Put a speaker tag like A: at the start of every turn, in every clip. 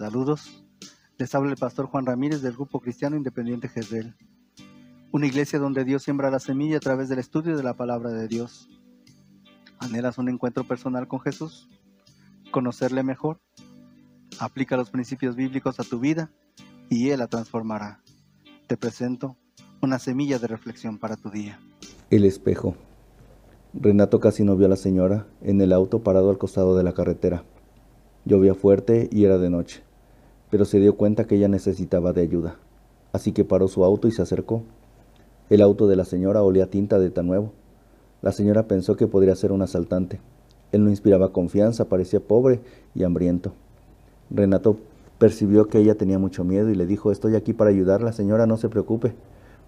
A: Saludos. Les habla el pastor Juan Ramírez del Grupo Cristiano Independiente Jezreel. Una iglesia donde Dios siembra la semilla a través del estudio de la palabra de Dios. ¿Anhelas un encuentro personal con Jesús? ¿Conocerle mejor? Aplica los principios bíblicos a tu vida y Él la transformará. Te presento una semilla de reflexión para tu día.
B: El espejo. Renato casi no vio a la señora en el auto parado al costado de la carretera. Llovía fuerte y era de noche, pero se dio cuenta que ella necesitaba de ayuda, así que paró su auto y se acercó. El auto de la señora olía tinta de tan nuevo. La señora pensó que podría ser un asaltante. Él no inspiraba confianza, parecía pobre y hambriento. Renato percibió que ella tenía mucho miedo y le dijo, estoy aquí para ayudarla, señora, no se preocupe.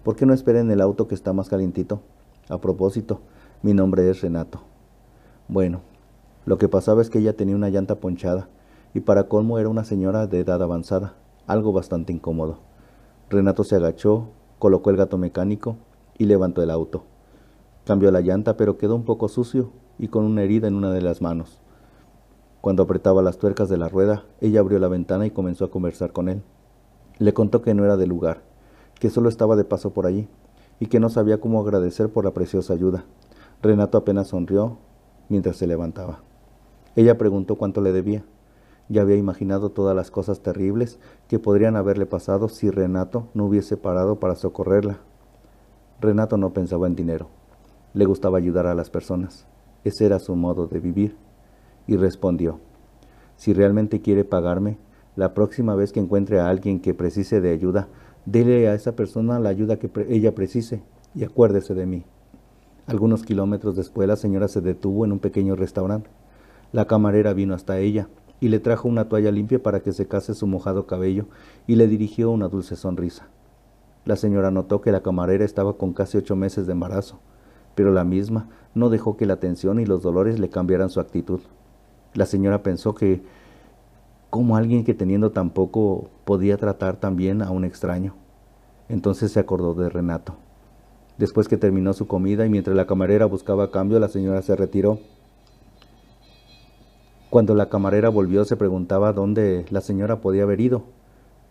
B: ¿Por qué no espera en el auto que está más calientito? A propósito, mi nombre es Renato. Bueno, lo que pasaba es que ella tenía una llanta ponchada, y para colmo era una señora de edad avanzada, algo bastante incómodo. Renato se agachó, colocó el gato mecánico y levantó el auto. Cambió la llanta, pero quedó un poco sucio y con una herida en una de las manos. Cuando apretaba las tuercas de la rueda, ella abrió la ventana y comenzó a conversar con él. Le contó que no era del lugar, que solo estaba de paso por allí, y que no sabía cómo agradecer por la preciosa ayuda. Renato apenas sonrió mientras se levantaba. Ella preguntó cuánto le debía. Ya había imaginado todas las cosas terribles que podrían haberle pasado si Renato no hubiese parado para socorrerla. Renato no pensaba en dinero. Le gustaba ayudar a las personas. Ese era su modo de vivir. Y respondió, si realmente quiere pagarme, la próxima vez que encuentre a alguien que precise de ayuda, dele a esa persona la ayuda que ella precise y acuérdese de mí. Algunos kilómetros después la señora se detuvo en un pequeño restaurante. La camarera vino hasta ella y le trajo una toalla limpia para que secase su mojado cabello y le dirigió una dulce sonrisa. La señora notó que la camarera estaba con casi ocho meses de embarazo, pero la misma no dejó que la tensión y los dolores le cambiaran su actitud. La señora pensó que cómo alguien que teniendo tan poco podía tratar tan bien a un extraño. Entonces se acordó de Renato. Después que terminó su comida y mientras la camarera buscaba cambio, la señora se retiró. Cuando la camarera volvió se preguntaba dónde la señora podía haber ido,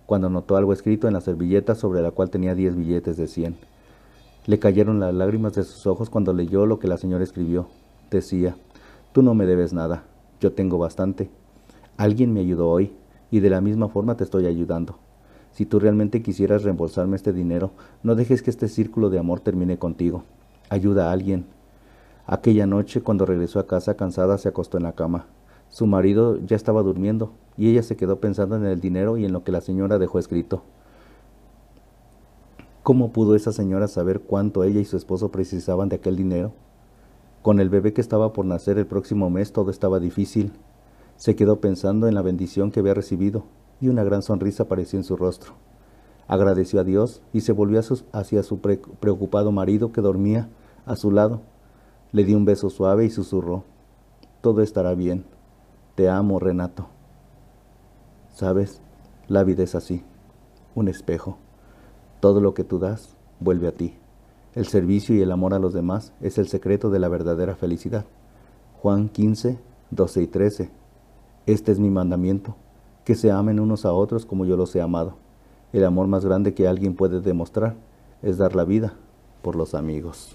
B: cuando notó algo escrito en la servilleta sobre la cual tenía diez billetes de cien. Le cayeron las lágrimas de sus ojos cuando leyó lo que la señora escribió. Decía, tú no me debes nada, yo tengo bastante. Alguien me ayudó hoy, y de la misma forma te estoy ayudando. Si tú realmente quisieras reembolsarme este dinero, no dejes que este círculo de amor termine contigo. Ayuda a alguien. Aquella noche, cuando regresó a casa cansada, se acostó en la cama. Su marido ya estaba durmiendo y ella se quedó pensando en el dinero y en lo que la señora dejó escrito. ¿Cómo pudo esa señora saber cuánto ella y su esposo precisaban de aquel dinero? Con el bebé que estaba por nacer el próximo mes todo estaba difícil. Se quedó pensando en la bendición que había recibido y una gran sonrisa apareció en su rostro. Agradeció a Dios y se volvió hacia su preocupado marido que dormía a su lado. Le dio un beso suave y susurró, Todo estará bien. Te amo, Renato. Sabes, la vida es así, un espejo. Todo lo que tú das vuelve a ti. El servicio y el amor a los demás es el secreto de la verdadera felicidad. Juan 15, 12 y 13. Este es mi mandamiento, que se amen unos a otros como yo los he amado. El amor más grande que alguien puede demostrar es dar la vida por los amigos.